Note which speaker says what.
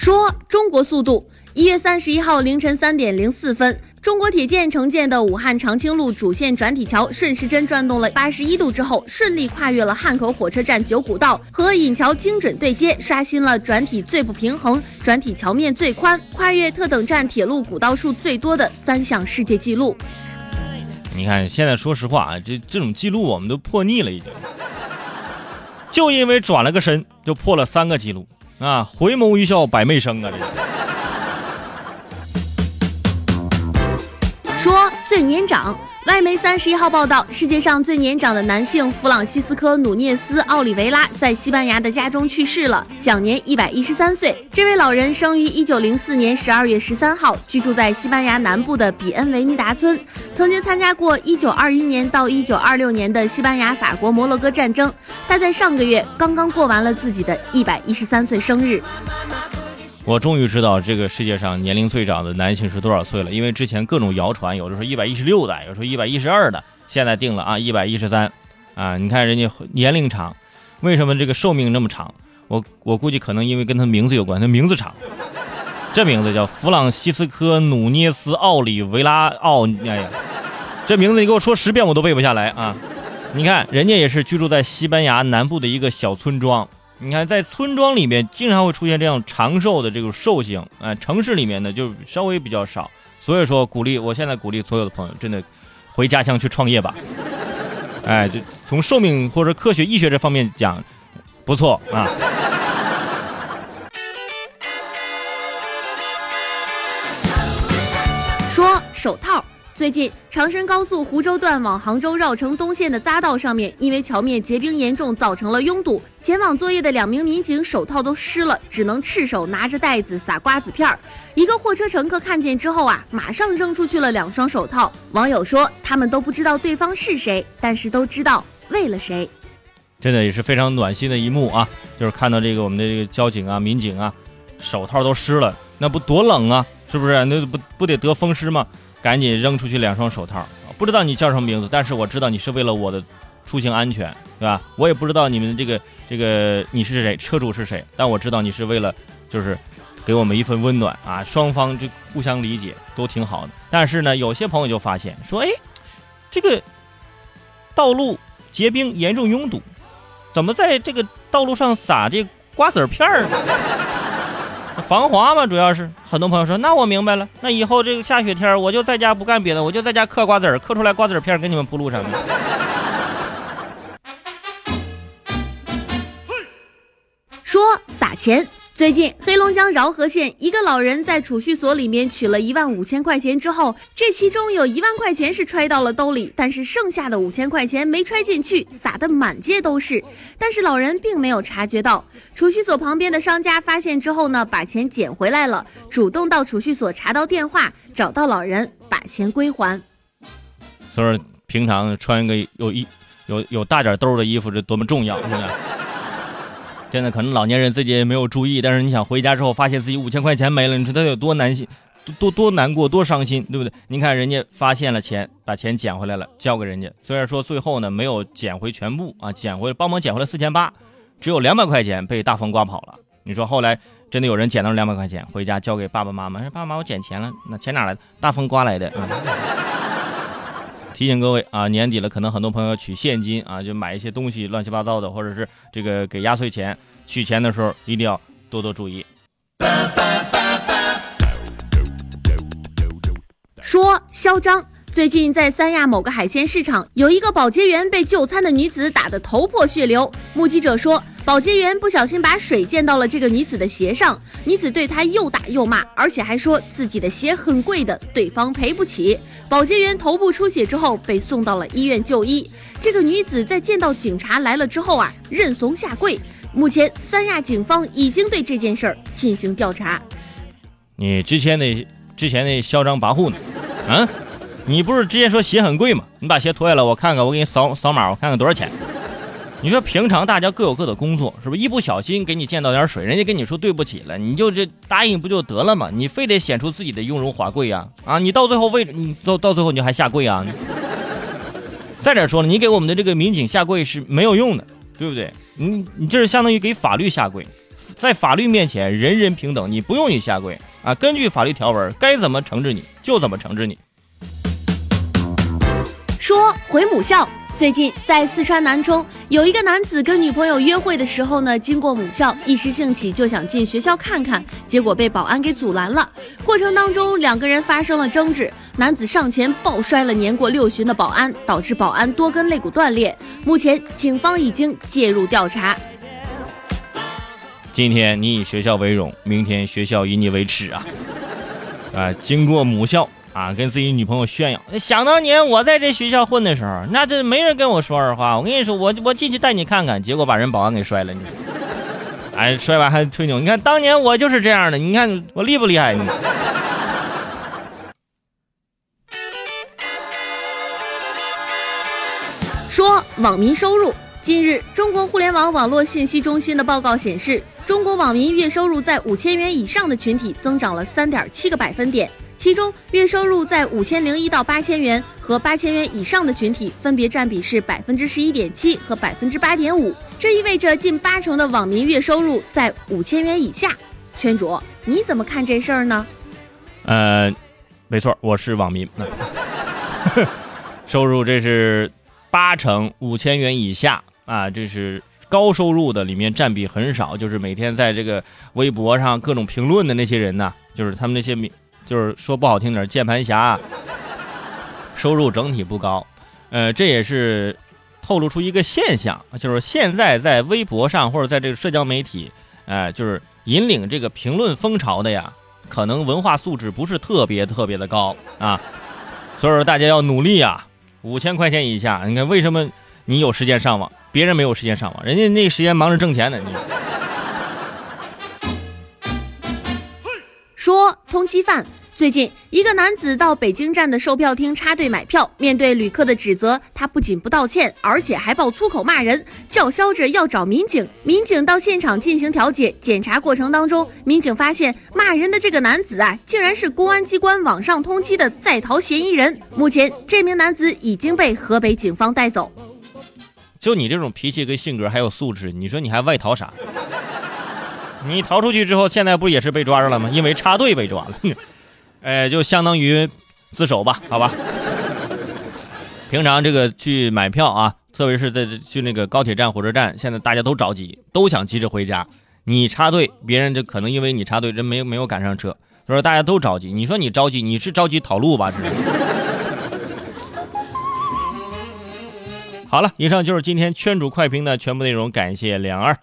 Speaker 1: 说中国速度，一月三十一号凌晨三点零四分，中国铁建承建的武汉长青路主线转体桥顺时针转动了八十一度之后，顺利跨越了汉口火车站九股道，和引桥精准对接，刷新了转体最不平衡、转体桥面最宽、跨越特等站铁路古道数最多的三项世界纪录。
Speaker 2: 你看，现在说实话啊，这这种记录我们都破腻了，已经。就因为转了个身，就破了三个记录啊！回眸一笑百媚生啊！
Speaker 1: 这说最年长。外媒三十一号报道，世界上最年长的男性弗朗西斯科·努涅斯·奥利维拉在西班牙的家中去世了，享年一百一十三岁。这位老人生于一九零四年十二月十三号，居住在西班牙南部的比恩维尼达村，曾经参加过一九二一年到一九二六年的西班牙法国摩洛哥战争。他在上个月刚刚过完了自己的一百一十三岁生日。
Speaker 2: 我终于知道这个世界上年龄最长的男性是多少岁了，因为之前各种谣传，有的说一百一十六的，有时候一百一十二的，现在定了啊一百一十三，啊，你看人家年龄长，为什么这个寿命那么长？我我估计可能因为跟他名字有关，他名字长，这名字叫弗朗西斯科·努涅斯·奥里维拉奥，哎呀，这名字你给我说十遍我都背不下来啊！你看人家也是居住在西班牙南部的一个小村庄。你看，在村庄里面经常会出现这样长寿的这种寿星，啊，城市里面呢就稍微比较少。所以说，鼓励我现在鼓励所有的朋友，真的回家乡去创业吧。哎，就从寿命或者科学医学这方面讲，不错啊。
Speaker 1: 说手套。最近，长深高速湖州段往杭州绕城东线的匝道上面，因为桥面结冰严重，造成了拥堵。前往作业的两名民警手套都湿了，只能赤手拿着袋子撒瓜子片儿。一个货车乘客看见之后啊，马上扔出去了两双手套。网友说，他们都不知道对方是谁，但是都知道为了谁。
Speaker 2: 真的也是非常暖心的一幕啊！就是看到这个我们的这个交警啊、民警啊，手套都湿了，那不多冷啊？是不是？那不不得得风湿吗？赶紧扔出去两双手套，不知道你叫什么名字，但是我知道你是为了我的出行安全，对吧？我也不知道你们这个这个你是谁，车主是谁，但我知道你是为了就是给我们一份温暖啊，双方就互相理解都挺好的。但是呢，有些朋友就发现说，哎，这个道路结冰严重拥堵，怎么在这个道路上撒这瓜子片儿呢？防滑嘛，主要是很多朋友说，那我明白了，那以后这个下雪天，我就在家不干别的，我就在家嗑瓜子儿，嗑出来瓜子片给你们铺路上。
Speaker 1: 说撒钱。最近，黑龙江饶河县一个老人在储蓄所里面取了一万五千块钱之后，这其中有一万块钱是揣到了兜里，但是剩下的五千块钱没揣进去，撒的满街都是。但是老人并没有察觉到，储蓄所旁边的商家发现之后呢，把钱捡回来了，主动到储蓄所查到电话，找到老人，把钱归还。
Speaker 2: 所以平常穿一个有一有有大点兜的衣服，这多么重要，是不是？真的可能老年人自己也没有注意，但是你想回家之后发现自己五千块钱没了，你说他有多难心，多多难过，多伤心，对不对？你看人家发现了钱，把钱捡回来了，交给人家。虽然说最后呢没有捡回全部啊，捡回帮忙捡回来四千八，只有两百块钱被大风刮跑了。你说后来真的有人捡到两百块钱回家交给爸爸妈妈，说爸爸妈妈我捡钱了，那钱哪来的？大风刮来的。提醒各位啊，年底了，可能很多朋友取现金啊，就买一些东西乱七八糟的，或者是这个给压岁钱，取钱的时候一定要多多注意。
Speaker 1: 说嚣张。最近在三亚某个海鲜市场，有一个保洁员被就餐的女子打得头破血流。目击者说，保洁员不小心把水溅到了这个女子的鞋上，女子对他又打又骂，而且还说自己的鞋很贵的，对方赔不起。保洁员头部出血之后被送到了医院就医。这个女子在见到警察来了之后啊，认怂下跪。目前三亚警方已经对这件事儿进行调查。
Speaker 2: 你之前那之前那嚣张跋扈呢？啊？你不是之前说鞋很贵吗？你把鞋脱下来，我看看，我给你扫扫码，我看看多少钱。你说平常大家各有各的工作，是不是？一不小心给你溅到点水，人家跟你说对不起了，你就这答应不就得了吗？你非得显出自己的雍容华贵呀？啊，你到最后为你到到最后你就还下跪啊？再者说了，你给我们的这个民警下跪是没有用的，对不对？你你这是相当于给法律下跪，在法律面前人人平等，你不用你下跪啊！根据法律条文，该怎么惩治你就怎么惩治你。
Speaker 1: 说回母校。最近在四川南充，有一个男子跟女朋友约会的时候呢，经过母校，一时兴起就想进学校看看，结果被保安给阻拦了。过程当中，两个人发生了争执，男子上前抱摔了年过六旬的保安，导致保安多根肋骨断裂。目前警方已经介入调查。
Speaker 2: 今天你以学校为荣，明天学校以你为耻啊！啊，经过母校。啊，跟自己女朋友炫耀。想当年我在这学校混的时候，那这没人跟我说二话。我跟你说，我我进去带你看看，结果把人保安给摔了。你，哎，摔完还吹牛。你看当年我就是这样的。你看我厉不厉害？你。
Speaker 1: 说网民收入，近日中国互联网网络信息中心的报告显示，中国网民月收入在五千元以上的群体增长了三点七个百分点。其中，月收入在五千零一到八千元和八千元以上的群体，分别占比是百分之十一点七和百分之八点五。这意味着近八成的网民月收入在五千元以下。圈主，你怎么看这事儿呢？
Speaker 2: 呃，没错，我是网民。收入这是八成五千元以下啊，这是高收入的里面占比很少，就是每天在这个微博上各种评论的那些人呢，就是他们那些名。就是说不好听点，键盘侠 收入整体不高，呃，这也是透露出一个现象，就是现在在微博上或者在这个社交媒体，哎，就是引领这个评论风潮的呀，可能文化素质不是特别特别的高啊，所以说大家要努力啊，五千块钱以下，你看为什么你有时间上网，别人没有时间上网，人家那时间忙着挣钱呢，你。
Speaker 1: 说通缉犯。最近，一个男子到北京站的售票厅插队买票，面对旅客的指责，他不仅不道歉，而且还爆粗口骂人，叫嚣着要找民警。民警到现场进行调解，检查过程当中，民警发现骂人的这个男子啊，竟然是公安机关网上通缉的在逃嫌疑人。目前，这名男子已经被河北警方带走。
Speaker 2: 就你这种脾气跟性格还有素质，你说你还外逃啥？你逃出去之后，现在不也是被抓着了吗？因为插队被抓了。哎，就相当于自首吧，好吧。平常这个去买票啊，特别是在去那个高铁站、火车站，现在大家都着急，都想急着回家。你插队，别人就可能因为你插队，人没没有赶上车，所以说大家都着急。你说你着急，你是着急跑路吧？好了，以上就是今天圈主快评的全部内容，感谢两二。